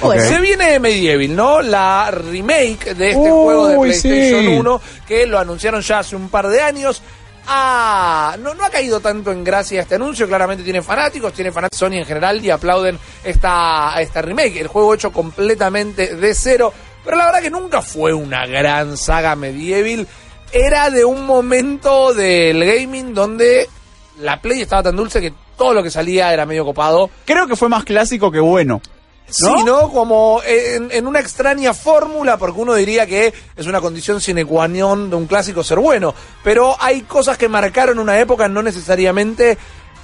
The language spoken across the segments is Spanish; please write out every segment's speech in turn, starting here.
Se viene Medieval, ¿no? La remake de este Uy, juego de PlayStation sí. 1 que lo anunciaron ya hace un par de años. Ah, no, no ha caído tanto en gracia este anuncio, claramente tiene fanáticos, tiene fanáticos Sony en general y aplauden esta, esta remake, el juego hecho completamente de cero, pero la verdad que nunca fue una gran saga medieval, era de un momento del gaming donde la Play estaba tan dulce que todo lo que salía era medio copado. Creo que fue más clásico que bueno. Sí, ¿no? Como en, en una extraña fórmula, porque uno diría que es una condición sine qua non de un clásico ser bueno. Pero hay cosas que marcaron una época, no necesariamente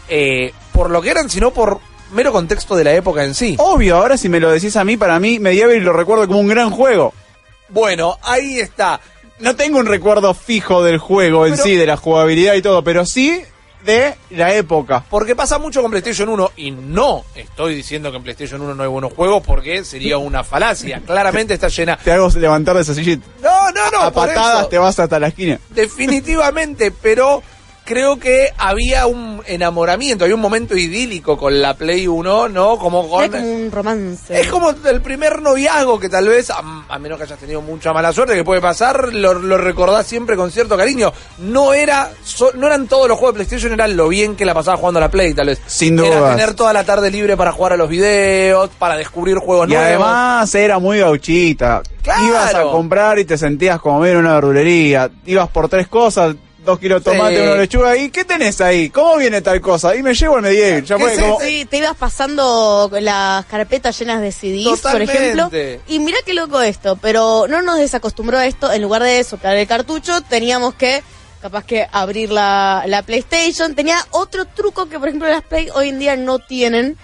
eh, por lo que eran, sino por mero contexto de la época en sí. Obvio, ahora si me lo decís a mí, para mí Medieval lo recuerdo como un gran juego. Bueno, ahí está. No tengo un recuerdo fijo del juego en Pero- sí, de la jugabilidad y todo, pero sí de la época. Porque pasa mucho con PlayStation 1 y no estoy diciendo que en PlayStation 1 no hay buenos juegos porque sería una falacia. Claramente está llena. Te hago levantar de esa silla y No, no, no. a patadas eso. te vas hasta la esquina. Definitivamente, pero creo que había un enamoramiento, había un momento idílico con la Play 1, ¿no? Como con... Era como un romance. Es como el primer noviazgo que tal vez, a, a menos que hayas tenido mucha mala suerte, que puede pasar, lo, lo recordás siempre con cierto cariño. No era, so- no eran todos los juegos de PlayStation, eran lo bien que la pasaba jugando a la Play, tal vez. Sin Era dudas. tener toda la tarde libre para jugar a los videos, para descubrir juegos Y nuevos. además era muy gauchita. Claro. Ibas a comprar y te sentías como ver una verdulería. Ibas por tres cosas, dos kilos de tomate, Sí. una lechuga. ¿Y qué tenés ahí? ¿Cómo viene tal cosa? Y me llevo el medieval. Ya ¿Qué fue es como... Sí, te ibas pasando las carpetas llenas de CDs, por Totalmente. ejemplo. Y mira qué loco esto, pero no nos desacostumbró a esto. En lugar de soplar el cartucho, teníamos que, capaz que abrir la, la PlayStation. Tenía otro truco que, por ejemplo, las Play hoy en día no tienen.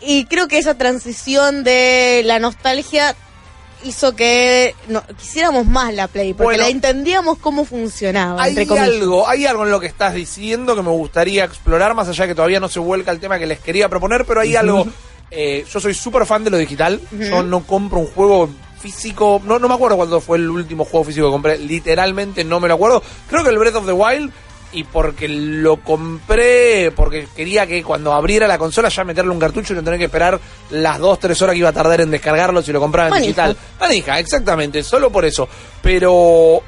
Y creo que esa transición de la nostalgia hizo que no, quisiéramos más la Play, porque Bueno. la entendíamos cómo funcionaba, Hay entre algo, hay algo en lo que estás diciendo que me gustaría explorar, más allá que todavía no se vuelca el tema que les quería proponer, pero hay algo. eh, yo soy súper fan de lo digital. Yo no compro un juego físico. No, no me acuerdo cuándo fue el último juego físico que compré. Literalmente no me lo acuerdo. Creo que el Breath of the Wild. Y porque lo compré, porque quería que cuando abriera la consola ya meterle un cartucho y no tener que esperar las 2-3 horas que iba a tardar en descargarlo si lo compraba en Manija. digital. Manija, exactamente, solo por eso. Pero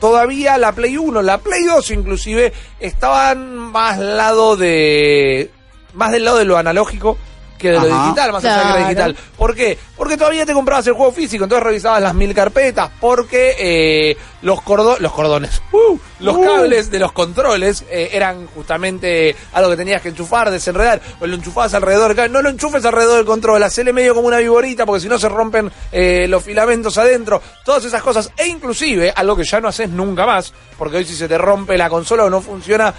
todavía la Play 1, la Play 2 inclusive, estaban más lado de... más del lado de lo analógico que de lo digital, más allá de que Claro. digital. ¿Por qué? Porque todavía te comprabas el juego físico, entonces revisabas las mil carpetas, porque eh, los, cordo los cordones, ¡uh! los Uh. cables de los controles eh, eran justamente algo que tenías que enchufar, desenredar, o lo enchufabas alrededor del. No lo enchufes alrededor del control, hacele medio como una viborita, porque si no se rompen eh, los filamentos adentro, todas esas cosas, e inclusive algo que ya no haces nunca más, porque hoy si se te rompe la consola o no funciona,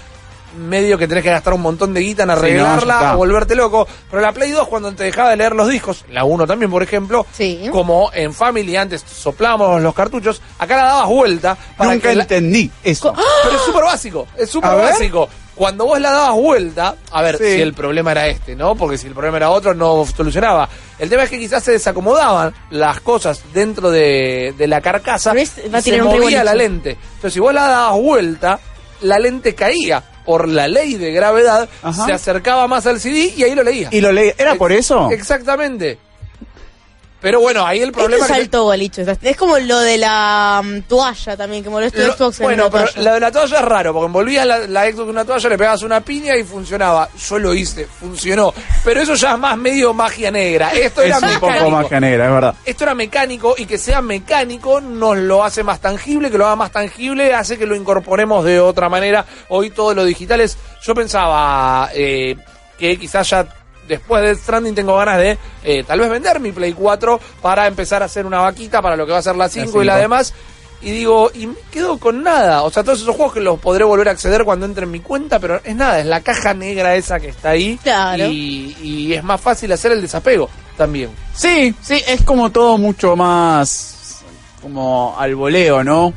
medio que tenés que gastar un montón de guita en Sí, no, arreglarla está. o volverte loco. Pero la Play 2 cuando te dejaba de leer los discos, la 1 también por ejemplo, Sí. como en Family antes soplamos los cartuchos, acá la dabas vuelta para Nunca que la- entendí eso. Pero es súper básico, es súper básico. Cuando vos la dabas vuelta, a ver Sí. si el problema era este, ¿no? Porque si el problema era otro, no solucionaba. El tema es que quizás se desacomodaban las cosas dentro de, de la carcasa Pero es- va a y se movía la lente. Entonces, si vos la dabas vuelta, la lente caía. Por la ley de gravedad, Ajá. se acercaba más al CD y ahí lo leía. ¿Y lo leí? ¿Era por eso? Exactamente. Pero bueno, ahí el problema Este que- salto bolicho. Es como lo de la mm, toalla también, que molestó Lo- Xbox en bueno, la pero toalla. la de la toalla es raro, porque envolvías la, la Xbox en una toalla, le pegabas una piña y funcionaba. Yo lo hice, funcionó. Pero eso ya es más medio magia negra. Esto era Es un poco más canera, es verdad. Esto era mecánico y que sea mecánico nos lo hace más tangible, que lo haga más tangible hace que lo incorporemos de otra manera. Hoy todo lo digital es... Yo pensaba eh, que quizás ya después de Stranding tengo ganas de eh, tal vez vender mi Play 4 para empezar a hacer una vaquita para lo que va a ser la 5 y la demás. y digo, y me quedo con nada. O sea, todos esos juegos que los podré volver a acceder cuando entre en mi cuenta, pero es nada, es la caja negra esa que está ahí. Claro. Y, y es más fácil hacer el desapego también. Sí, sí, es como todo mucho más como al voleo, ¿no?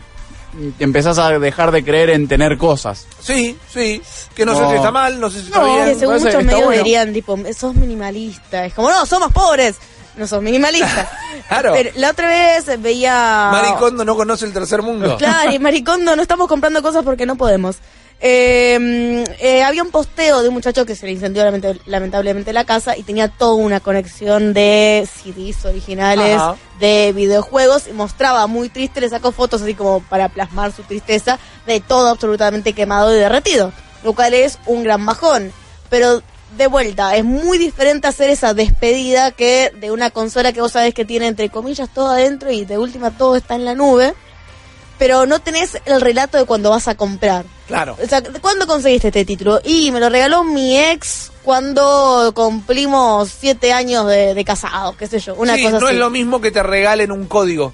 Empezás a dejar de creer en tener cosas. Sí, sí. Que no, sé si está mal, no sé si está No, Que bien. según parece muchos está medios bueno. dirían, tipo, sos minimalista. Es como, no, somos pobres. No sos minimalista. Claro. Pero la otra vez veía... Maricondo no conoce el tercer mundo. Claro, y Maricondo no estamos comprando cosas porque no podemos. Eh, eh, había un posteo de un muchacho que se le incendió lamentablemente la casa y tenía toda una conexión de CDs originales, Ajá. de videojuegos y mostraba muy triste, le sacó fotos así como para plasmar su tristeza de todo absolutamente quemado y derretido, lo cual es un gran bajón. Pero de vuelta, es muy diferente hacer esa despedida que de una consola que vos sabés que tiene entre comillas todo adentro y de última todo está en la nube pero no tenés el relato de cuando vas a comprar. Claro. O sea, ¿cuándo conseguiste este título? Y me lo regaló mi ex cuando cumplimos siete años de, de casados, qué sé yo, una sí, cosa no así. es lo mismo que te regalen un código.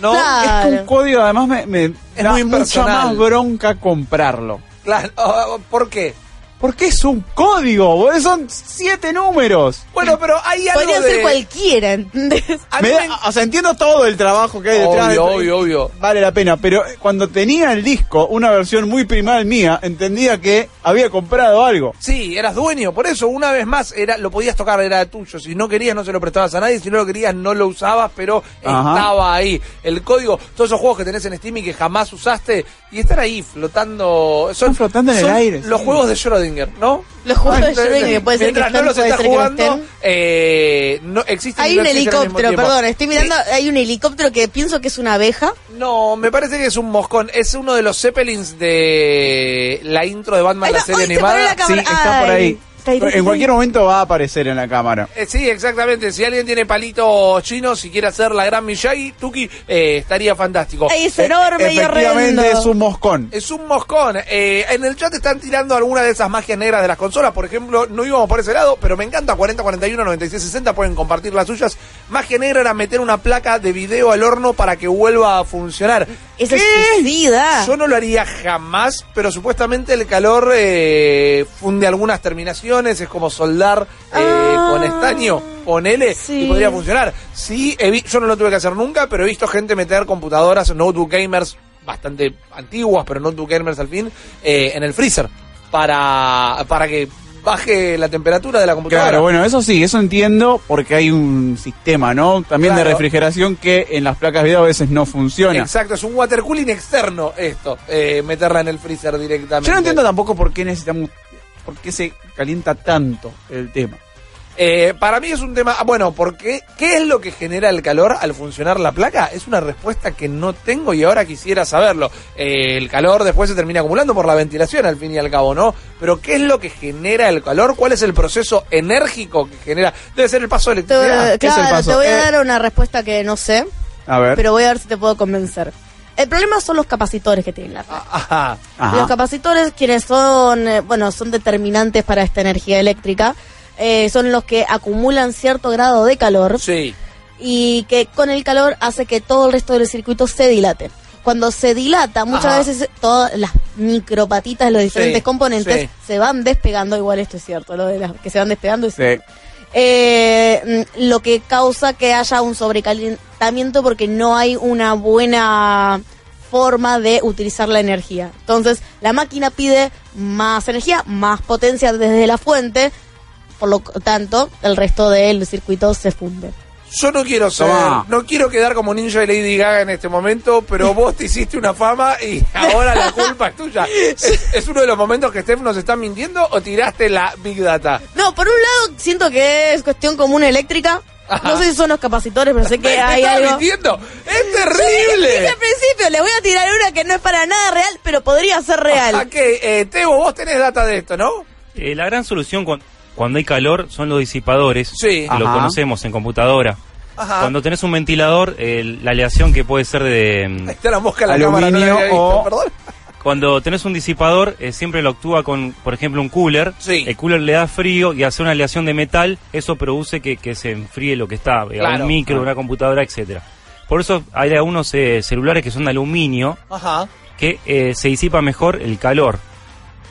¿No? Claro. Es que un código además me, me Es da muy mucha más bronca comprarlo. Claro. ¿Por qué? Porque es un código, son siete números. Bueno, pero hay algo Podría de... ser cualquiera, ¿entendés? Me da- o sea, entiendo todo el trabajo que hay detrás. Obvio, de- obvio, obvio. Vale la pena, pero cuando tenía el disco, una versión muy primal mía, entendía que había comprado algo. Sí, eras dueño, por eso una vez más era lo podías tocar, era tuyo. Si no querías no se lo prestabas a nadie, si no lo querías no lo usabas, pero Ajá. estaba ahí. El código, todos esos juegos que tenés en Steam y que jamás usaste y están ahí flotando. Son, Están flotando en el aire, Los sí. juegos de Schrödinger, ¿no? Los juegos de Ah, Schrödinger, que puede ser que Mientras estén, no los que no jugando, eh, no existen Hay un helicóptero, perdón, estoy mirando, hay un helicóptero que pienso que es una abeja. No, me parece que es un moscón. Es uno de los Zeppelins de la intro de Batman, la está, serie animada. la. Sí, está por Ay, está ahí, está. En cualquier momento va a aparecer en la cámara. Eh, sí, exactamente. Si alguien tiene palitos chinos y quiere hacer la gran Miyagi, Tuki, eh, estaría fantástico. Es enorme y horrendo. Efectivamente es un moscón. Es un moscón. Eh, en el chat están tirando algunas de esas magias negras de las consolas. Por ejemplo, no íbamos por ese lado, pero me encanta 40, 41, 96, 60. Pueden compartir las suyas. Magia negra era meter una placa de video al horno para que vuelva a funcionar. Eso es suicida. Yo no lo haría jamás, pero supuestamente el calor eh, funde algunas terminaciones, es como soldar eh, Ah. con estaño, ponele, Sí. y podría funcionar. Sí, he vi- yo no lo tuve que hacer nunca, pero he visto gente meter computadoras, notebook gamers, bastante antiguas, pero notebook gamers al fin, eh, en el freezer, para, para que baje la temperatura de la computadora. Claro, bueno, eso sí, eso entiendo porque hay un sistema, ¿no? También de refrigeración que en las placas de video a veces no funciona. Exacto, es un water cooling externo esto, eh, meterla en el freezer directamente. Yo no entiendo tampoco por qué necesitamos, por qué se calienta tanto el tema. Eh, para mí es un tema. ah, Bueno, porque ¿qué es lo que genera el calor al funcionar la placa? Es una respuesta que no tengo y ahora quisiera saberlo. Eh, el calor después se termina acumulando por la ventilación, al fin y al cabo, ¿no? Pero ¿qué es lo que genera el calor? ¿Cuál es el proceso enérgico que genera? Debe ser el paso de Te- electricidad. es el claro, paso. te voy a Eh. dar una respuesta que no sé, A ver. pero voy a ver si te puedo convencer. El problema son los capacitores que tienen la placa. Ajá. Ajá. Los capacitores, quienes son, eh, bueno, son determinantes para esta energía eléctrica, eh, son los que acumulan cierto grado de calor Sí. y que con el calor hace que todo el resto del circuito se dilate. Cuando se dilata, muchas Ajá. veces todas las micropatitas de los diferentes Sí, componentes sí. se van despegando, igual esto es cierto, lo de las que se van despegando es Sí. Eh, mm, lo que causa que haya un sobrecalentamiento porque no hay una buena forma de utilizar la energía. Entonces, la máquina pide más energía, más potencia desde la fuente, por lo tanto, el resto del circuito se funde. Yo no quiero ser, Tomá. no quiero quedar como ninja de Lady Gaga en este momento, pero vos te hiciste una fama y ahora la culpa es tuya. ¿Es, es uno de los momentos que Steph nos está mintiendo o tiraste la Big Data? No, por un lado, siento que es cuestión común eléctrica. Ajá. No sé si son los capacitores, pero sé que ¿Me hay estás algo. mintiendo? ¡Es Dije terrible! al principio, le voy a tirar una que no es para nada real, pero podría ser real. ¿A qué? Eh, Tebo, vos tenés data de esto, ¿no? Eh, la gran solución cuan- cuando hay calor son los disipadores, Sí. que lo conocemos en computadora. Ajá. Cuando tenés un ventilador, eh, la aleación que puede ser de... Ahí está la mosca en la Aluminio cámara, no la o- perdón. Cuando tenés un disipador, eh, siempre lo actúa con, por ejemplo, un cooler. Sí. El cooler le da frío y hace una aleación de metal, eso produce que, que se enfríe lo que está, eh, Claro. un micro, Ah. una computadora, etcétera. Por eso hay algunos eh, celulares que son de aluminio Ajá. que eh, se disipa mejor el calor.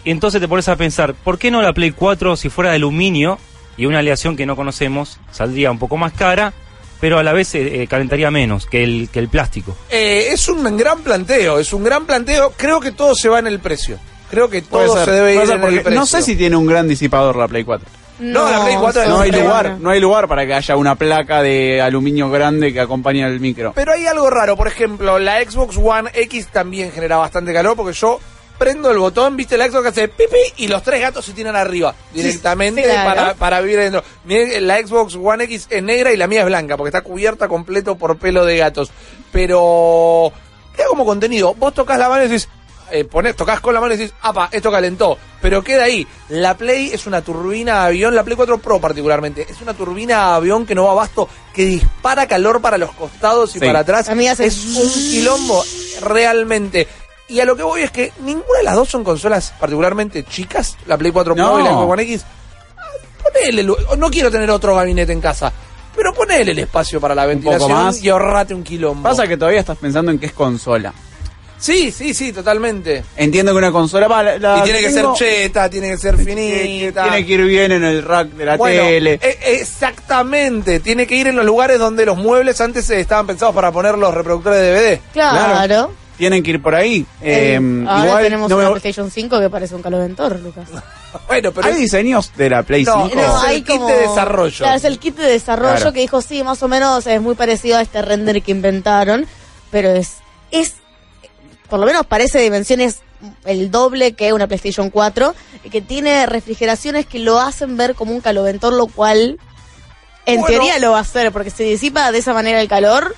Y entonces te pones a pensar, ¿por qué no la Play 4 si fuera de aluminio y una aleación que no conocemos saldría un poco más cara, pero a la vez eh, eh, calentaría menos que el, que el plástico? Eh, es un gran planteo, es un gran planteo. Creo que todo se va en el precio. Creo que todo ser, se debe ir en el precio. no sé si tiene un gran disipador la Play 4. No, la Play 4 No hay lugar, no hay lugar para que haya una placa de aluminio grande que acompañe al micro. Pero hay algo raro, por ejemplo, la Xbox One X también genera bastante calor porque yo prendo el botón, viste la Xbox que hace pipi y los tres gatos se tiran arriba directamente sí, claro. para, para vivir dentro. Miren, La Xbox One X es negra y la mía es blanca porque está cubierta completo por pelo de gatos. Pero queda como contenido. Vos tocas la mano y decís, eh, ponés, tocas con la mano y decís, apa, esto calentó. Pero queda ahí. La Play es una turbina de avión, la Play 4 Pro particularmente, es una turbina de avión que no va abasto, que dispara calor para los costados y Sí. para atrás. A mí hace- Es un quilombo, realmente. Y a lo que voy es que ninguna de las dos son consolas particularmente chicas, la Play 4 Pro No. y la Xbox One X. Ponele, no quiero tener otro gabinete en casa, pero ponele el espacio para la ventilación más. y ahorrate un quilombo. Pasa que todavía estás pensando en que es consola. Sí, sí, sí, totalmente. Entiendo que una consola va la, la y tiene que tengo- ser cheta, tiene que ser finita. tiene que ir bien en el rack de la Bueno, tele. e- exactamente, tiene que ir en los lugares donde los muebles antes estaban pensados para poner los reproductores de DVD. Claro. Tienen que ir por ahí. Eh, ahora igual tenemos no una me- PlayStation 5 que parece un caloventor, Lucas. Bueno, pero ¿Hay diseños de la Play No, 5? no, es el kit de desarrollo. Claro, es el kit de desarrollo Claro. que dijo, sí, más o menos es muy parecido a este render que inventaron, pero es, es por lo menos parece de dimensiones el doble que una PlayStation 4, y que tiene refrigeraciones que lo hacen ver como un caloventor, lo cual en Bueno. teoría lo va a hacer, porque se disipa de esa manera el calor.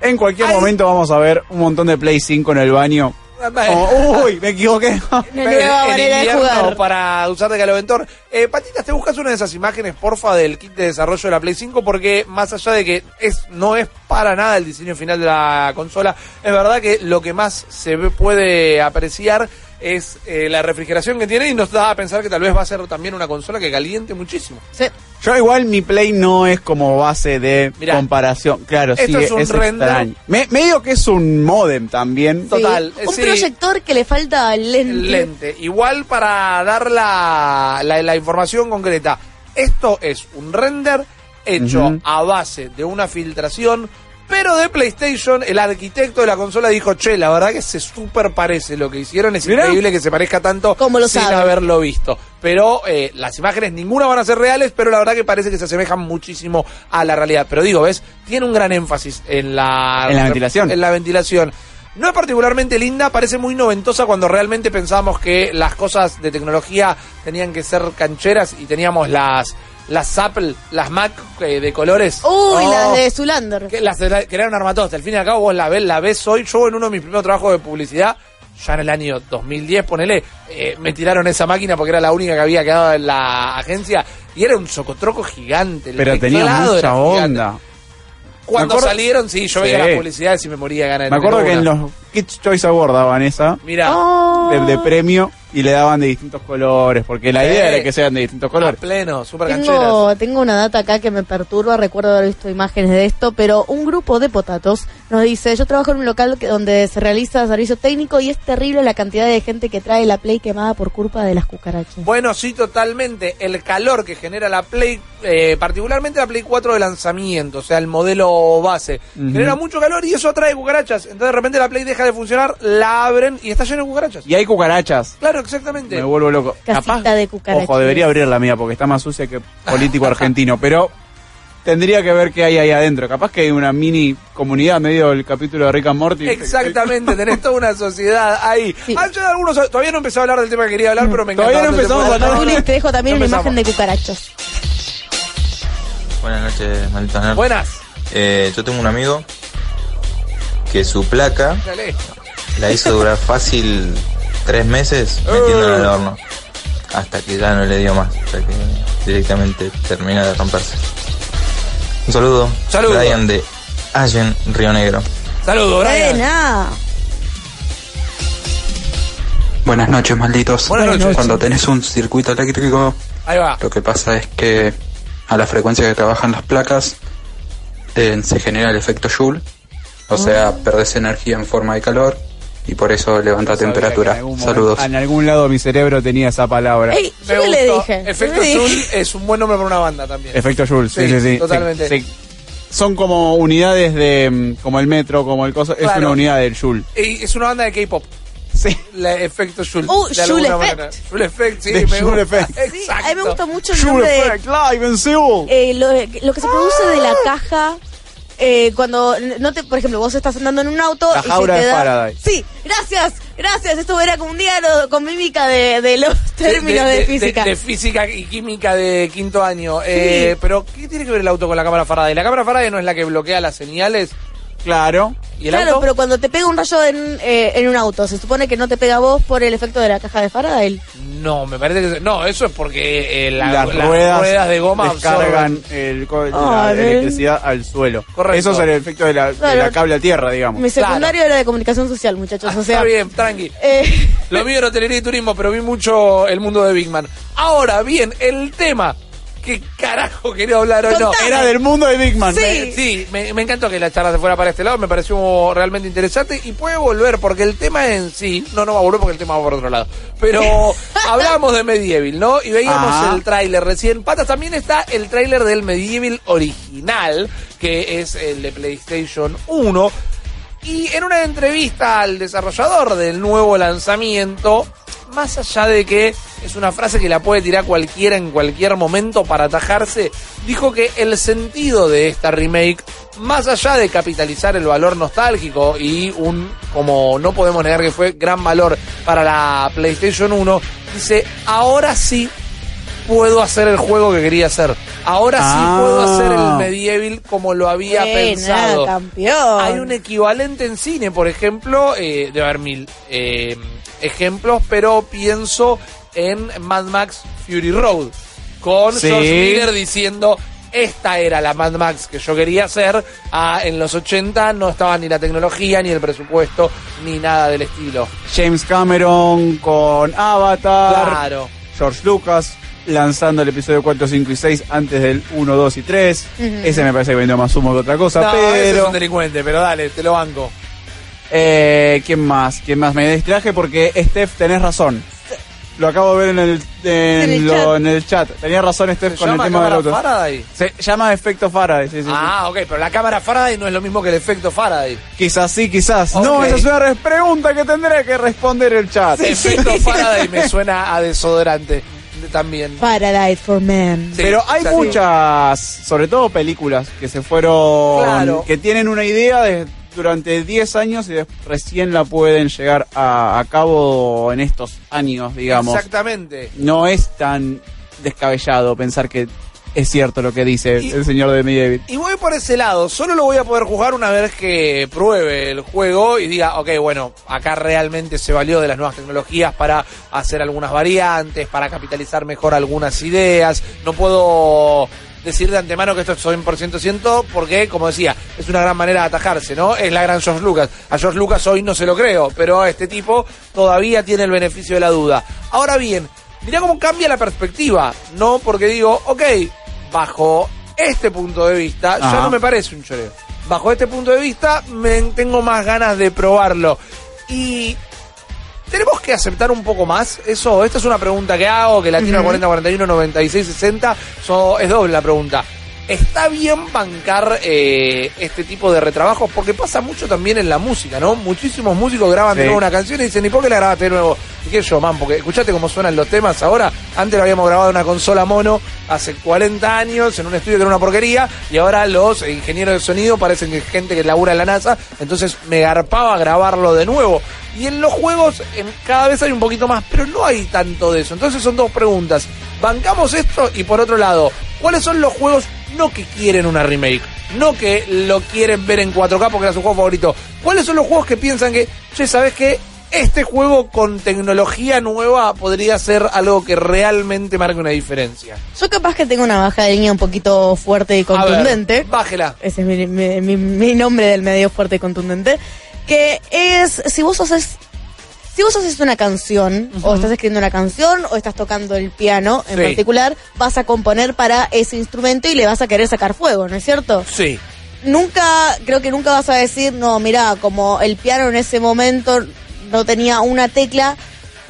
En cualquier Ay. momento vamos a ver un montón de Play 5 en el baño. Como, Uy, me equivoqué. Una nueva manera de jugar. para usar de caloventor. Eh, Patitas, ¿te buscas una de esas imágenes, porfa, del kit de desarrollo de la Play 5? Porque más allá de que es no es para nada el diseño final de la consola, es verdad que lo que más se puede apreciar es eh, la refrigeración que tiene y nos da a pensar que tal vez va a ser también una consola que caliente muchísimo. Sí. Yo igual mi Play no es como base de Mirá. comparación. Claro, Esto sí, es un render. extraño. Me- medio que es un modem también. Total. Un sí. proyector que le falta lente. Lente. Igual para dar la, la, la información concreta, esto es un render hecho a base de una filtración, pero de PlayStation, el arquitecto de la consola dijo, che, la verdad que se super parece lo que hicieron, es Mirá. increíble que se parezca tanto ¿Cómo lo sin haberlo visto. Pero eh, las imágenes ninguna van a ser reales, pero la verdad que parece que se asemejan muchísimo a la realidad. Pero digo, ¿ves? Tiene un gran énfasis en la... En la ventilación. En la ventilación. No es particularmente linda, parece muy noventosa cuando realmente pensábamos que las cosas de tecnología tenían que ser cancheras y teníamos las las Apple, las Mac eh, de colores. Uy, Oh, la de Zulander. que las que eran armatoste. Al fin y al cabo vos la ves, la ves hoy. Yo en uno de mis primeros trabajos de publicidad, ya en el año 2010, ponele, eh, me tiraron esa máquina porque era la única que había quedado en la agencia y era un socotroco gigante. el Pero tenía mucha gigante. Cuando acuerdo- salieron, sí, yo veía Sí. las publicidades y me moría de ganas de Me acuerdo que en los Kids Choice Awards daban esa Mira, de, de premio y le daban de distintos colores, porque la idea era que sean de distintos a colores. pleno, super. Tengo, tengo una data acá que me perturba, recuerdo haber visto imágenes de esto, pero un grupo de potatos nos dice, yo trabajo en un local que- donde se realiza servicio técnico y es terrible la cantidad de gente que trae la Play quemada por culpa de las cucarachas. Bueno, sí, totalmente. El calor que genera la Play, eh, particularmente la Play 4 de lanzamiento, o sea, el modelo base, genera mucho calor y eso atrae cucarachas. Entonces de repente la Play deja de funcionar, la abren y está lleno de cucarachas. Y hay cucarachas. Claro, exactamente. Me vuelvo loco. Casita de cucarachas. Ojo, debería abrir la mía porque está más sucia que político argentino, pero tendría que ver qué hay ahí adentro. Capaz que hay una mini comunidad medio del capítulo de Rick and Morty. Exactamente, tenés toda una sociedad ahí. Sí. Ah, yo de algunos, todavía no empecé a hablar del tema que quería hablar, pero me encanta. Todavía no empezamos a hablar. Te dejo también No una empezamos. imagen de cucarachas. Buenas noches, malditos nerds. Buenas. Eh, yo tengo un amigo que su placa Dale. la hizo durar fácil tres meses metiéndola al horno. Hasta que ya no le dio más. Hasta que directamente termina de romperse. Un saludo. Saludo. Brian de Allen, Río Negro. Saludos, Brian. Buena. Buenas noches, malditos. Buenas noches. Cuando tenés un circuito eléctrico, Ahí va. lo que pasa es que a la frecuencia que trabajan las placas, eh, se genera el efecto Joule, o sea, perdés energía en forma de calor y por eso levanta temperatura. en momento- Saludos. En algún lado mi cerebro tenía esa palabra. Ey, Me yo le dije. Efecto. Joule es un buen nombre para una banda también. Efecto Joule, sí, Sí, sí, totalmente. Son como unidades de. mm, como el metro, como el coso. Es Claro. una unidad del Joule. Y es una banda de K-pop. Sí. La efecto Joule. Oh, de Joule Effect. manera. Joule Effect, sí, De me Joule gusta. Effect. Sí, Exacto. a mí me gusta mucho el Joule nombre de, Effect Live in Seoul. eh, lo, lo que se produce de la caja eh, cuando no te, por ejemplo, vos estás andando en un auto La y jaula se te de da- Faraday. Sí, gracias, gracias. Esto era como un diálogo con mímica de, de los términos de, física. De, física y química de quinto año. Eh, pero, ¿qué tiene que ver el auto con la cámara Faraday? La cámara Faraday no es la que bloquea las señales. Claro. ¿Y el claro, auto? pero cuando te pega un rayo en, eh, en un auto, se supone que no te pega a vos por el efecto de la caja de Faraday. No, me parece que. No, eso es porque eh, la- las, las ruedas, de goma absorben. el, Ah, la electricidad al suelo. Correcto. Eso es el efecto de la, de Claro. la cable a tierra, digamos. Mi secundario era de comunicación social, muchachos. O sea, Está bien, tranqui. eh, Lo mío era hotelería y turismo, pero vi mucho el mundo de Big Man. Ahora bien, el tema. ¿Qué carajo quería hablar hoy? No, Contame. Era del mundo de Big Man. Sí. Me- sí, me, me encantó que la charla se fuera para este lado, me pareció realmente interesante y puede volver porque el tema en sí, no, no va a volver porque el tema va por otro lado, pero hablábamos de Medieval, ¿no? Y veíamos Ajá. el tráiler recién. Patas, también está el tráiler del Medieval original, que es el de PlayStation 1. Y en una entrevista al desarrollador del nuevo lanzamiento, más allá de que es una frase que la puede tirar cualquiera en cualquier momento para atajarse, dijo que el sentido de esta remake, más allá de capitalizar el valor nostálgico y un, como no podemos negar que fue gran valor para la PlayStation 1, dice, ahora sí puedo hacer el juego que quería hacer. Ahora Ah. sí puedo hacer el medieval como lo había buena, pensado. campeón. Hay un equivalente en cine, por ejemplo, eh, de haber mil eh, ejemplos, pero pienso en Mad Max Fury Road, con Sí. George Miller diciendo, esta era la Mad Max que yo quería hacer, Ah, en los 80 no estaba ni la tecnología, ni el presupuesto, ni nada del estilo. James Cameron con Avatar. Claro. George Lucas lanzando el episodio 4, 5 y 6 antes del 1, 2 y 3. Ese me parece que vendió más humo que otra cosa, No, ese es pero... un delincuente, pero dale, te lo banco. Eh, ¿Quién más? ¿Quién más? Me distraje porque, Steph, tenés razón. Lo acabo de ver en el, en En el lo- chat. en el chat. Tenías razón, Steph, ¿Se con el tema del cámara auto. Faraday? Se llama efecto Faraday, sí, sí, sí. Ah, ok, pero la cámara Faraday no es lo mismo que el efecto Faraday. Quizás sí, quizás. No, esa es una pregunta que tendré que responder el chat. Efecto Faraday me suena a desodorante de- también. Paradise for Men. Sí, Pero hay muchas, sobre todo películas, que se fueron, Claro. que tienen una idea de, durante 10 años y recién la pueden llegar a, a cabo en estos años, digamos. Exactamente. No es tan descabellado pensar que es cierto lo que dice Y- el señor de David. Y voy por ese lado, solo lo voy a poder jugar una vez que pruebe el juego y diga, ok, bueno, acá realmente se valió de las nuevas tecnologías para hacer algunas variantes, para capitalizar mejor algunas ideas. No puedo decir de antemano que esto es 100% cierto porque, como decía, es una gran manera de atajarse, ¿no? Es la gran George Lucas. A George Lucas hoy no se lo creo, pero a este tipo todavía tiene el beneficio de la duda. Ahora bien, mirá cómo cambia la perspectiva, ¿no? Porque digo, ok, bajo este punto de vista, ya Ajá. no me parece un choreo. Bajo este punto de vista, me tengo más ganas de probarlo. Y tenemos que aceptar un poco más eso. Esta es una pregunta que hago, que la tiene al 40 41 96 60. So, es doble la pregunta. ¿Está bien bancar eh, este tipo de retrabajos? Porque pasa mucho también en la música, ¿no? Muchísimos músicos graban de nuevo una canción y dicen, ¿y por qué la grabaste de nuevo? ¿Y qué yo, man? Porque escuchate cómo suenan los temas ahora. Antes lo habíamos grabado en una consola mono hace 40 años en un estudio que era una porquería y ahora los ingenieros de sonido parecen que gente que labura en la NASA. Entonces me garpaba grabarlo de nuevo. Y en los juegos en- cada vez hay un poquito más, pero no hay tanto de eso. Entonces son dos preguntas. ¿Bancamos esto? Y por otro lado, ¿cuáles son los juegos no que quieren una remake? No que lo quieren ver en 4K porque era su juego favorito. ¿Cuáles son los juegos que piensan que, che, ¿sabes qué? Este juego con tecnología nueva podría ser algo que realmente marque una diferencia. Yo capaz que tengo una baja de línea un poquito fuerte y A ver, contundente. bájela. Ese es mi, mi- mi- mi nombre del medio fuerte y contundente. Que es, si vos haces, si vos haces una canción, o estás escribiendo una canción, o estás tocando el piano en Sí. particular, vas a componer para ese instrumento y le vas a querer sacar fuego, ¿no es cierto? Sí. nunca, creo que nunca vas a decir, no, mira, como el piano en ese momento no tenía una tecla,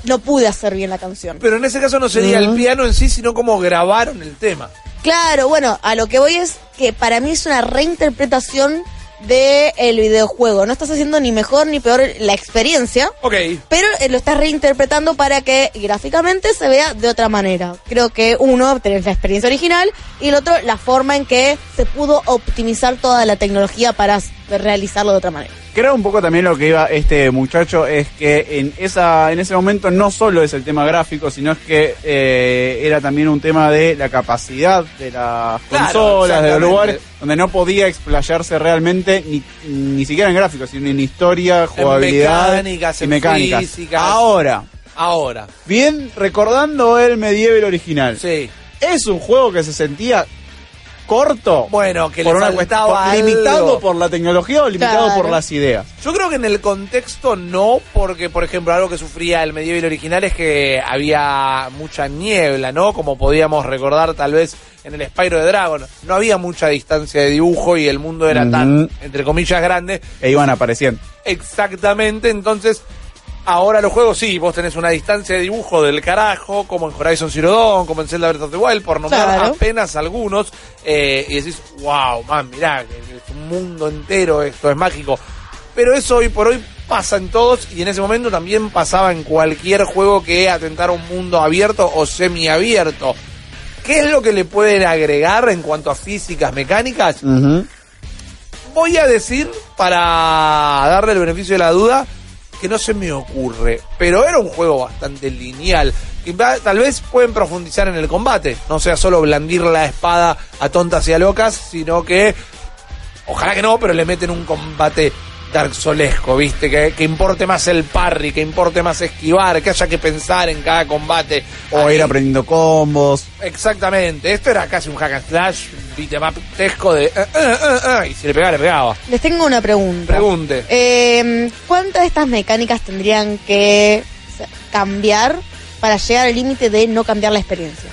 no pude hacer bien la canción. Pero en ese caso no sería el piano en sí, sino cómo grabaron el tema. Claro, bueno, a lo que voy es que para mí es una reinterpretación del el videojuego. No estás haciendo ni mejor ni peor la experiencia, Ok. pero eh, lo estás reinterpretando para que gráficamente se vea de otra manera. Creo que uno, tenés la experiencia original y el otro, la forma en que se pudo optimizar toda la tecnología para realizarlo de otra manera. Creo un poco también lo que iba este muchacho es que en esa en ese momento no solo es el tema gráfico, sino es que eh, era también un tema de la capacidad de las Claro, consolas, de los lugares donde no podía explayarse realmente ni, ni siquiera en gráficos, sino en historia, jugabilidad mecánicas, y mecánicas. físicas. Ahora, Ahora. bien recordando el medieval original, Sí. es un juego que se sentía corto. Bueno, que le por una faltaba cuestión- limitado por la tecnología o limitado Claro. por las ideas. Yo creo que en el contexto no, porque por ejemplo algo que sufría el medieval original es que había mucha niebla, ¿no? Como podíamos recordar tal vez en el Spyro de Dragon. No había mucha distancia de dibujo y el mundo era tan, entre comillas, grande. E iban apareciendo. Exactamente, entonces ahora los juegos sí, vos tenés una distancia de dibujo del carajo, como en Horizon Zero Dawn, como en Zelda Breath of the Wild, por nombrar Claro. apenas algunos, eh, y decís, wow, man, mirá, es un mundo entero, esto es mágico. Pero eso hoy por hoy pasa en todos y en ese momento también pasaba en cualquier juego que atentara a un mundo abierto o semiabierto. ¿Qué es lo que le pueden agregar en cuanto a físicas mecánicas? Voy a decir, para darle el beneficio de la duda, que no se me ocurre. Pero era un juego bastante lineal. Va- tal vez pueden profundizar en el combate. No sea solo blandir la espada a tontas y a locas, sino que. Ojalá que no, pero le meten un combate Dark Solesco, ¿viste? Que, que importe más el parry, que importe más esquivar, que haya que pensar en cada combate. O Ahí- ir aprendiendo combos. Exactamente. Esto era casi un hack and slash, beat'em up tesco de. eh, eh, eh, y si le pegaba, le pegaba. Les tengo una pregunta. Pregunte. Eh, ¿Cuántas de estas mecánicas tendrían que cambiar para llegar al límite de no cambiar la experiencia?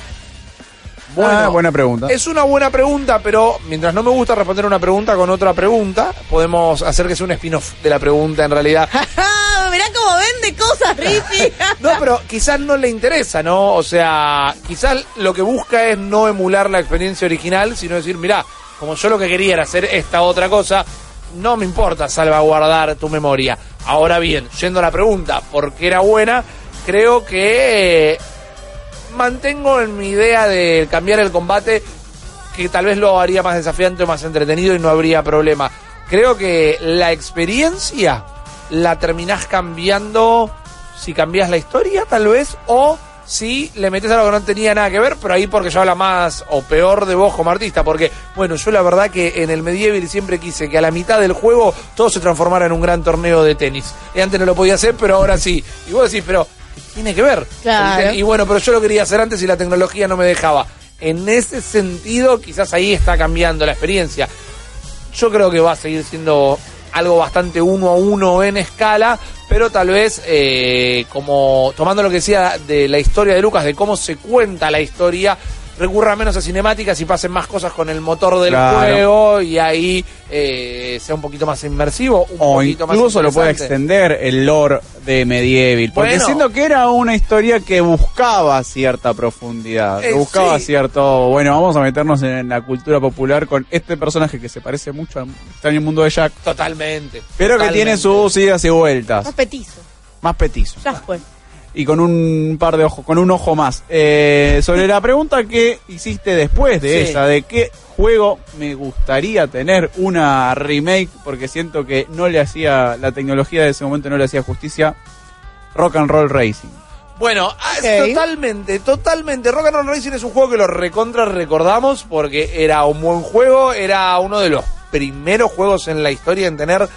Ah, buena pregunta. Es una buena pregunta, pero mientras no me gusta responder una pregunta con otra pregunta, podemos hacer que sea un spin-off de la pregunta en realidad. Mirá cómo vende cosas, Rippy. No, pero quizás no le interesa, ¿no? O sea, quizás lo que busca es no emular la experiencia original, sino decir, mirá, como yo lo que quería era hacer esta otra cosa, no me importa salvaguardar tu memoria. Ahora bien, yendo a la pregunta, ¿por qué era buena? Creo que mantengo en mi idea de cambiar el combate, que tal vez lo haría más desafiante o más entretenido y no habría problema. Creo que la experiencia la terminás cambiando si cambias la historia, tal vez, o si le metes algo que no tenía nada que ver, pero ahí porque yo habla más o peor de vos como artista, porque, bueno, yo la verdad que en el Medieval siempre quise que a la mitad del juego todo se transformara en un gran torneo de tenis. Y antes no lo podía hacer, pero ahora sí. Y vos decís, pero, ¿qué tiene que ver? Claro. Y bueno, pero yo lo quería hacer antes y la tecnología no me dejaba. En ese sentido, quizás ahí está cambiando la experiencia. Yo creo que va a seguir siendo algo bastante uno a uno en escala, pero tal vez eh, como tomando lo que decía de la historia de Lucas, de cómo se cuenta la historia, recurra menos a cinemáticas y pasen más cosas con el motor del Claro. juego y ahí eh, sea un poquito más inmersivo, un O poquito más incluso lo puede extender el lore de Medieval. Porque Bueno. siento que era una historia que buscaba cierta profundidad. que Eh, buscaba sí. cierto. Bueno, vamos a meternos en la cultura popular con este personaje que se parece mucho al extraño mundo de Jack. Totalmente. Pero que tiene sus idas y vueltas. Más petizo. Más petizo. Ya fue. Y con un par de ojos, con un ojo más. Eh, sobre la pregunta que hiciste después de Sí. esa, de qué juego me gustaría tener una remake, porque siento que no le hacía, la tecnología de ese momento no le hacía justicia, Rock and Roll Racing. Bueno, ah, totalmente, totalmente. Rock and Roll Racing es un juego que lo recontra recordamos porque era un buen juego, era uno de los primeros juegos en la historia en tener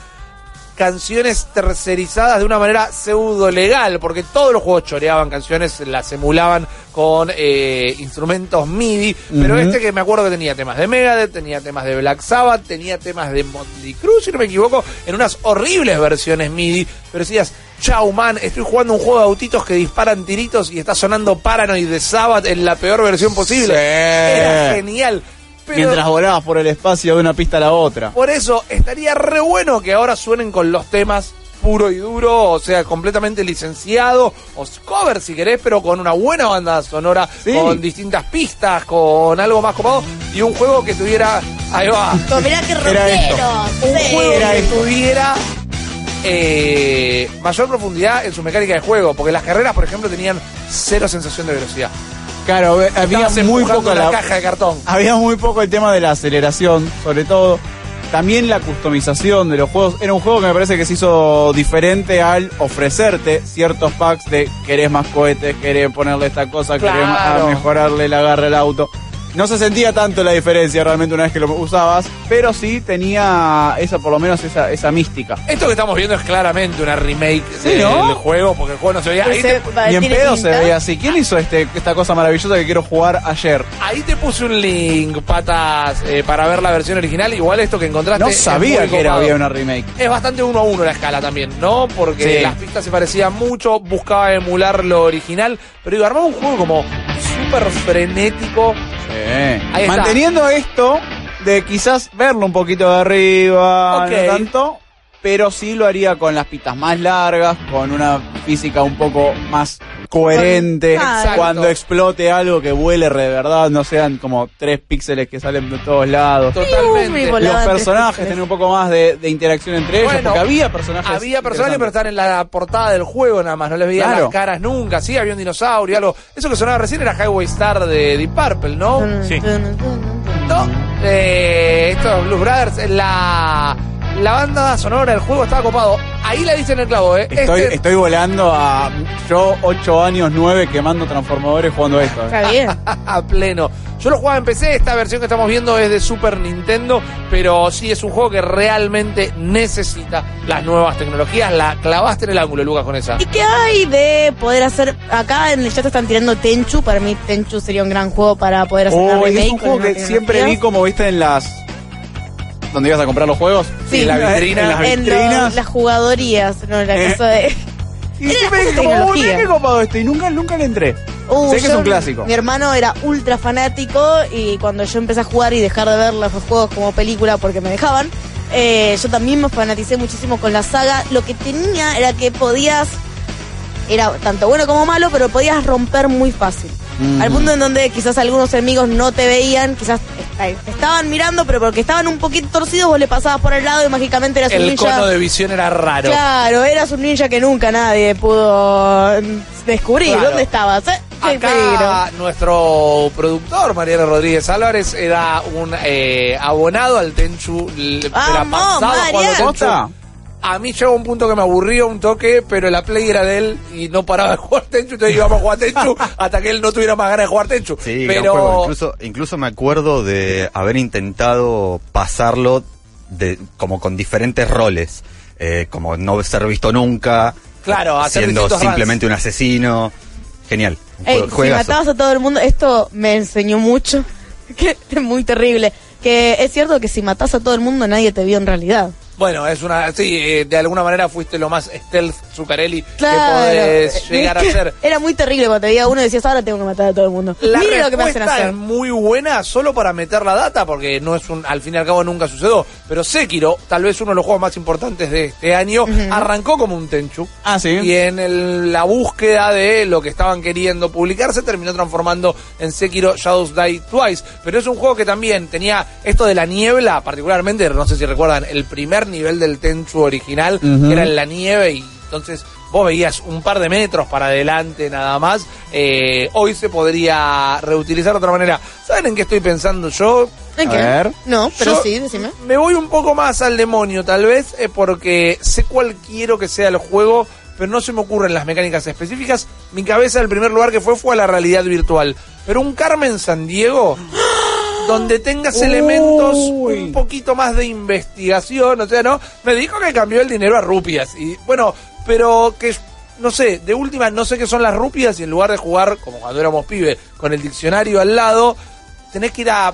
canciones tercerizadas de una manera pseudo legal, porque todos los juegos choreaban canciones, las emulaban con eh, instrumentos MIDI, pero este que me acuerdo que tenía temas de Megadeth, tenía temas de Black Sabbath, tenía temas de Motley Crue, si no me equivoco, en unas horribles versiones MIDI, pero decías, chau man, estoy jugando un juego de autitos que disparan tiritos y está sonando Paranoid de Sabbath en la peor versión posible. Sí. Era genial. Pero- Mientras volabas por el espacio de una pista a la otra. Por eso estaría re bueno que ahora suenen con los temas puro y duro, o sea, completamente licenciado, o cover si querés, pero con una buena banda sonora, Sí. con distintas pistas, con algo más copado, y un juego que tuviera, ahí va, mirá qué Era esto. rockero. un Sí. juego Era que esto. tuviera eh, mayor profundidad en su mecánica de juego, porque las carreras, por ejemplo, tenían cero sensación de velocidad. Claro, había Estabas muy poco la, caja de cartón. había muy poco el tema de la aceleración, sobre todo. También la customización de los juegos. Era un juego que me parece que se hizo diferente al ofrecerte ciertos packs de querés más cohetes, querés ponerle esta cosa, querés Claro. ah, mejorarle el agarre al auto. No se sentía tanto la diferencia realmente una vez que lo usabas, pero sí tenía esa, por lo menos esa, esa mística. Esto que estamos viendo es claramente una remake Sí, del ¿no? juego, porque el juego no se veía. Ahí Ese te, va- Ni en pedo se veía así. ¿Quién hizo este, esta cosa maravillosa que quiero jugar ayer? ahí te puse un link, patas, eh, para ver la versión original. Igual esto que encontraste. No sabía que era, había una remake. Es bastante uno a uno la escala también, ¿no? Porque Sí. las pistas se parecían mucho, buscaba emular lo original, pero digo, armaba un juego como súper frenético. Ahí está. Manteniendo esto de quizás verlo un poquito de arriba, Ok. no tanto, pero sí lo haría con las pistas más largas, con una física un poco más coherente. Exacto. Cuando explote algo que vuele de verdad, no sean como tres píxeles que salen de todos lados. Totalmente. Los personajes, tener un poco más de, de interacción entre ellos, Bueno, porque había personajes. Había personajes, pero están en la portada del juego nada más, no les veía Claro. las caras nunca. Sí, había un dinosaurio, algo. Eso que sonaba recién era Highway Star de Deep Purple, ¿no? Sí. No, eh, esto es Blues Brothers, la, la banda sonora del juego estaba copado. Ahí la diste en el clavo, ¿eh? Estoy, Este- estoy volando a yo, 8 años, 9, quemando transformadores jugando esto. eh. Está bien. a pleno. Yo lo jugaba en PC, esta versión que estamos viendo es de Super Nintendo, pero sí es un juego que realmente necesita las nuevas tecnologías. La clavaste en el ángulo, Lucas, con esa. ¿Y qué hay de poder hacer? Acá en el chat están tirando Tenchu. Para mí, Tenchu sería un gran juego para poder hacer una Oh, remake. es un juego una que siempre vi como viste en las. ¿Dónde ibas a comprar los juegos? Sí, en la vitrina. En las En lo- vitrinas. las jugadorías, no la Eh. cosa de. Y Era siempre de como, "Oh, tecnología". mirá qué copado este. Y nunca, nunca le entré. Uh, sé que es un clásico. Mi hermano era ultra fanático y cuando yo empecé a jugar y dejar de ver los juegos como película porque me dejaban, eh, yo también me fanaticé muchísimo con la saga. Lo que tenía era que podías, era tanto bueno como malo, pero podías romper muy fácil. Ujú. Al punto en donde quizás algunos enemigos no te veían, quizás te estaban mirando, pero porque estaban un poquito torcidos, vos le pasabas por el lado y mágicamente eras un El ninja. cono de visión era raro. Claro, eras un ninja que nunca nadie pudo mm, descubrir. Claro. ¿Dónde estabas? eh? Acá nuestro productor, Mariano Rodríguez Álvarez, era un eh, abonado al Tenchu de la pasada Mariano. Tenchu. A mí llegó un punto que me aburría un toque, pero la play era de él y no paraba de jugar Tenchu, entonces íbamos a jugar Tenchu hasta que él no tuviera más ganas de jugar Tenchu. Sí, pero. Incluso, incluso me acuerdo de haber intentado pasarlo de, como con diferentes roles, eh, como no ser visto nunca, Claro, hacer siendo simplemente un asesino. Genial. Ey, si matabas a todo el mundo, esto me enseñó mucho. Que es muy terrible. Que es cierto que si matas a todo el mundo, nadie te vio en realidad. Bueno, es una. Sí, eh, de alguna manera fuiste lo más stealth Zuccarelli Claro. que podés llegar a Es que ser. Era muy terrible cuando te veía uno y decías, ahora tengo que matar a todo el mundo. La Mire lo que me hacen respuesta hacer. es muy buena solo para meter la data, porque no es un, al fin y al cabo nunca sucedió. Pero Sekiro, tal vez uno de los juegos más importantes de este año, arrancó como un Tenchu. Ah, sí. Y en el- la búsqueda de lo que estaban queriendo publicar se terminó transformando en Sekiro Shadows Die Twice. Pero es un juego que también tenía esto de la niebla, particularmente, no sé si recuerdan, el primer nivel del Tenchu original, que era en la nieve y entonces vos veías un par de metros para adelante nada más. Eh, hoy se podría reutilizar de otra manera. ¿Saben en qué estoy pensando yo? ¿En A qué? ver. No, pero Yo sí, decime. Me voy un poco más al demonio, tal vez, eh, porque sé cuál quiero que sea el juego, pero no se me ocurren las mecánicas específicas. Mi cabeza, el primer lugar que fue, fue a la realidad virtual. Pero un Carmen San Diego, donde tengas elementos un poquito más de investigación, o sea, ¿no? Me dijo que cambió el dinero a rupias. Y bueno, pero que no sé, de última no sé qué son las rupias y en lugar de jugar, como cuando éramos pibe, con el diccionario al lado, tenés que ir a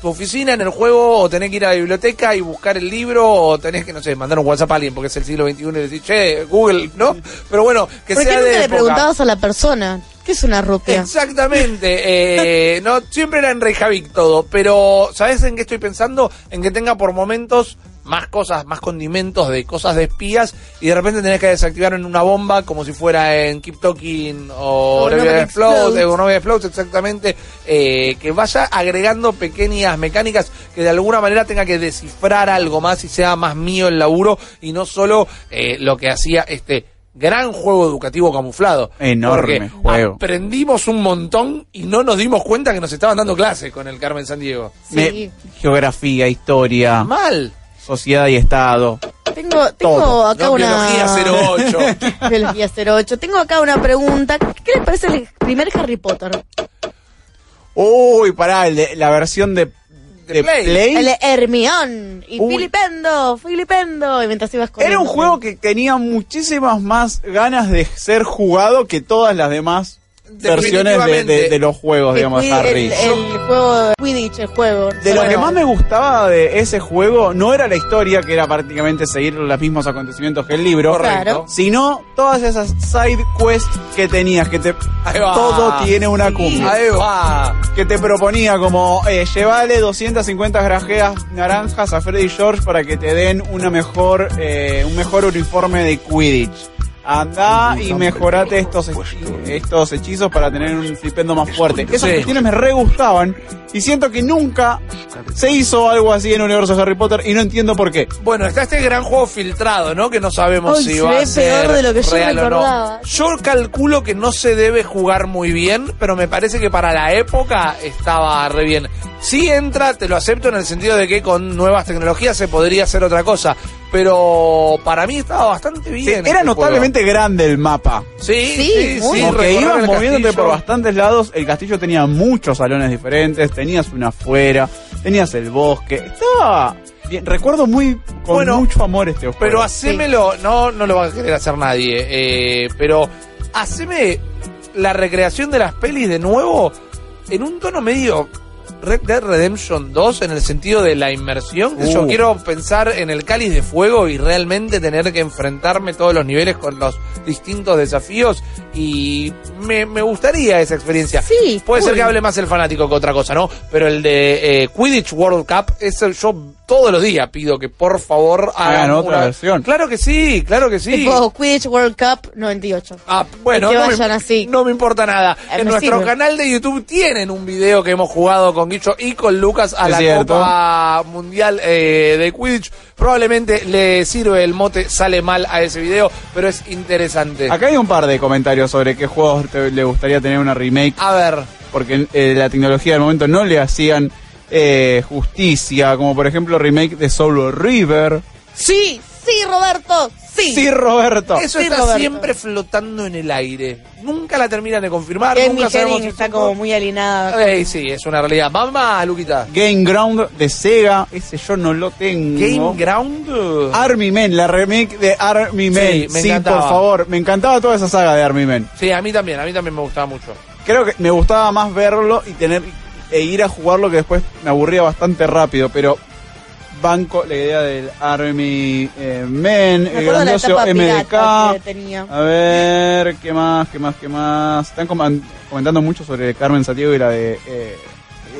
tu oficina en el juego o tenés que ir a la biblioteca y buscar el libro o tenés que, no sé, mandar un WhatsApp a alguien porque es el siglo XXI y decir, che, Google, ¿no? Pero bueno, que ¿Por qué sea nunca de le época. preguntabas a la persona? ¿Qué es una rupia? Exactamente, eh, no siempre era en Reykjavik todo, pero ¿sabes en qué estoy pensando? En que tenga por momentos más cosas, más condimentos de cosas de espías y de repente tenés que desactivar en una bomba como si fuera en Keep Talking o O Nobody Nobody Explodes, Explodes. o Nobody Explodes, exactamente, eh, que vaya agregando pequeñas mecánicas que de alguna manera tenga que descifrar algo más y sea más mío el laburo y no solo eh, lo que hacía este gran juego educativo camuflado. Enorme juego. Aprendimos un montón y no nos dimos cuenta que nos estaban dando clases con el Carmen San Diego. Me- Sí. geografía, historia, Mal. Sociedad y estado. Tengo, tengo Todo. acá No, una. biología 08. Biología 08. Tengo acá una pregunta. ¿Qué les parece el primer Harry Potter? Uy, pará, el de- la versión de, de Play. Play. El de Hermión. Y Uy. Filipendo, Filipendo. Y mientras ibas corriendo. Era un juego que tenía muchísimas más ganas de ser jugado que todas las demás versiones de, de- de los juegos, digamos, fui- Harry. El, el juego de Quidditch, el juego. De lo que más me gustaba de ese juego no era la historia, que era prácticamente seguir los mismos acontecimientos que el libro, Claro. sino todas esas side quests que tenías, que te todo tiene una cumbia. Ahí va. Que te proponía como, eh, llevale 250 grajeas naranjas a Freddy George para que te den una mejor, eh, un mejor uniforme de Quidditch. Andá y mejorate estos, estos hechizos para tener un flipendo más fuerte. Esas cuestiones me re gustaban y siento que nunca se hizo algo así en el universo de Harry Potter y no entiendo por qué. Bueno, está este gran juego filtrado, ¿no? Que no sabemos Ay, si va a ser peor de lo que yo real o no. recordaba. Yo calculo que no se debe jugar muy bien, pero me parece que para la época estaba re bien. Sí entra, te lo acepto en el sentido de que con nuevas tecnologías se podría hacer otra cosa, pero para mí estaba bastante bien. Sí, este era juego. notablemente grande el mapa. Sí, Sí, sí, muy. sí. Como que recorrer ibas moviéndote castillo. por bastantes lados. El castillo tenía muchos salones diferentes. Tenías una afuera. Tenías el bosque. Estaba bien. Recuerdo muy con Bueno, mucho amor este juego. Pero hacémelo, no, no lo va a querer hacer nadie, eh, pero haceme la recreación de las pelis de nuevo en un tono medio Red Dead Redemption 2 en el sentido de la inmersión. que Yo Uh. quiero pensar en el cáliz de fuego y realmente tener que enfrentarme todos los niveles con los distintos desafíos y me, me gustaría esa experiencia. Sí, Puede ser que hable más el fanático que otra cosa, ¿no? Pero el de eh, Quidditch World Cup, ese yo todos los días pido que por favor hagan Hagan otra una- versión. Claro que sí, claro que sí. Tipo Quidditch World Cup 98. Ah, bueno, que no, vayan me, así. no me importa nada. Eh, en nuestro sirve. canal de YouTube tienen un video que hemos jugado con Guicho y con Lucas a Es la cierto. Copa Mundial eh, de Quidditch. Probablemente le sirve el mote, sale mal a ese video, pero es interesante. Acá hay un par de comentarios sobre qué juegos te- le gustaría tener una remake. A ver, Porque eh, la tecnología del momento no le hacían eh, justicia. Como por ejemplo remake de Solo River. Sí, sí, Roberto, sí. Sí, Roberto. eso Sí, está Roberto. siempre flotando en el aire. Nunca la terminan de confirmar, nunca sabemos Hennig si está son- como muy alienada. Ey, sí, es una realidad. Mamá, Luquita. Game Ground de Sega. Ese yo no lo tengo. Game Ground. Army Men, la remake de Army Men. Sí, me encantaba. por favor. Me encantaba toda esa saga de Army Men. Sí, a mí también, a mí también me gustaba mucho. Creo que me gustaba más verlo y tener e ir a jugarlo que después me aburría bastante rápido, pero banco la idea del Army eh, Men, Me el grandioso MDK. A ver, ¿qué más? ¿Qué más? ¿Qué más? Están comentando mucho sobre Carmen Sandiego y la de eh,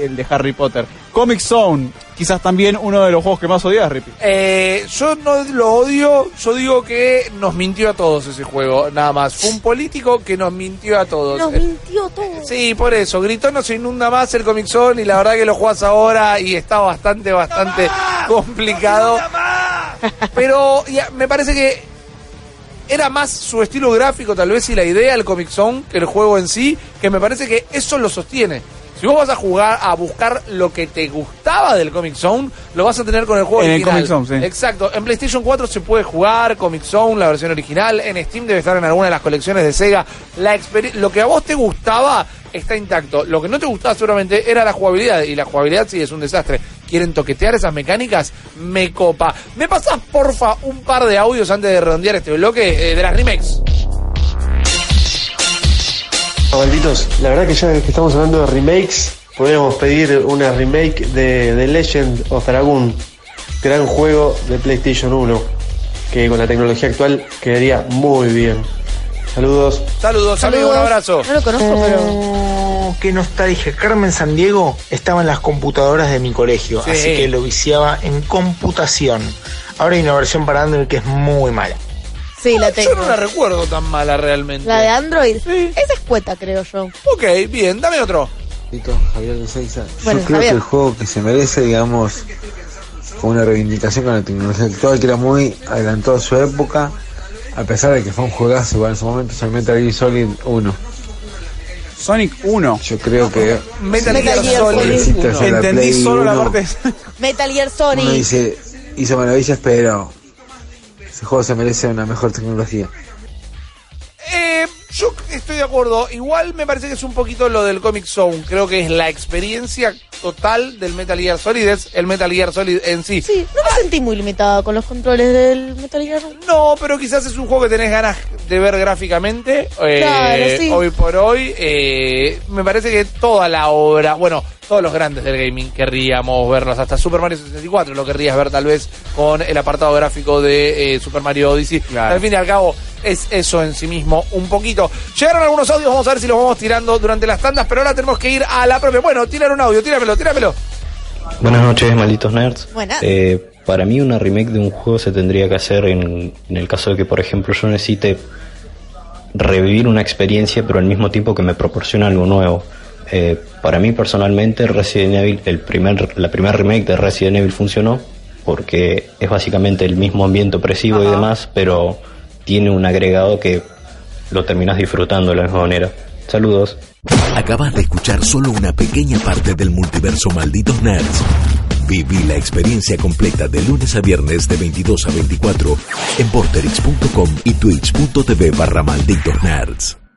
el de Harry Potter. Comic Zone, quizás también uno de los juegos que más odias, Rippy. Eh, yo no lo odio, yo digo que nos mintió a todos ese juego, nada más. Fue un político que nos mintió a todos. Nos mintió todo. Sí, por eso, gritó no se inunda más el Comic Zone y la verdad que lo jugás ahora y está bastante, bastante complicado. Pero ya, me parece que era más su estilo gráfico tal vez y la idea del Comic Zone que el juego en sí, que me parece que eso lo sostiene. Si vos vas a jugar a buscar lo que te gustaba del Comic Zone, lo vas a tener con el juego En el original. Comic Zone, sí. Exacto. En PlayStation 4 se puede jugar Comic Zone, la versión original. En Steam debe estar en alguna de las colecciones de Sega. La lo que a vos te gustaba está intacto. Lo que no te gustaba seguramente era la jugabilidad. Y la jugabilidad sí es un desastre. ¿Quieren toquetear esas mecánicas? Me copa. ¿Me pasás, porfa, un par de audios antes de redondear este bloque eh, de las remakes? Malditos, la verdad que ya que estamos hablando de remakes, podríamos pedir una remake de The Legend of Dragoon, gran juego de PlayStation 1, que con la tecnología actual quedaría muy bien. Saludos. Saludos, amigo, un abrazo. No lo conozco, pero. Oh, qué nostalgia. Carmen San Diego estaba en las computadoras de mi colegio, Sí. así que lo viciaba en computación. Ahora hay una versión para Android que es muy mala. Sí, la Yo tengo. no la recuerdo tan mala realmente. La de Android. Esa es cueta, creo yo. Ok, bien, dame otro. Javier de Seiza. Bueno, Yo creo Javier. que el juego que se merece, digamos, fue una reivindicación con la tecnología actual, que era muy adelantado a su época, a pesar de que fue un juegazo igual en su momento, el Metal Gear Solid 1. Sonic 1. Yo creo que... Metal sí, Gear sí, Solid necesita 1. hacer la Entendí solo la 1. parte. Metal Gear Uno Sonic. dice, hizo maravillas, pero ese juego se merece una mejor tecnología. Eh, yo estoy de acuerdo. Igual me parece que es un poquito lo del Comic Zone. Creo que es la experiencia total del Metal Gear Solid, es el Metal Gear Solid en sí. Sí, no me sentí muy limitada con los controles del Metal Gear. No, pero quizás es un juego que tenés ganas de ver gráficamente. eh, Claro, sí. Hoy por hoy, eh, me parece que toda la obra, bueno, todos los grandes del gaming querríamos verlos. Hasta Super Mario 64 lo querrías ver tal vez con el apartado gráfico de eh, Super Mario Odyssey. Claro. Al fin y al cabo, es eso en sí mismo un poquito. Llegaron algunos audios, vamos a ver si los vamos tirando durante las tandas, pero ahora tenemos que ir a la propia. Bueno, tirar un audio, tíramelo, tíramelo. Buenas noches, malditos nerds. Buenas. Eh, para mí una remake de un juego se tendría que hacer en, en el caso de que, por ejemplo, yo necesite revivir una experiencia, pero al mismo tiempo que me proporciona algo nuevo. Eh, para mí personalmente Resident Evil, el primer, la primera remake de Resident Evil funcionó porque es básicamente el mismo ambiente opresivo y demás, pero tiene un agregado que lo terminas disfrutando de la misma manera. Saludos. Acabas de escuchar solo una pequeña parte del multiverso Malditos Nerds. Viví la experiencia completa de lunes a viernes de 22 a 24 en porterix.com y twitch.tv barra Malditos Nerds.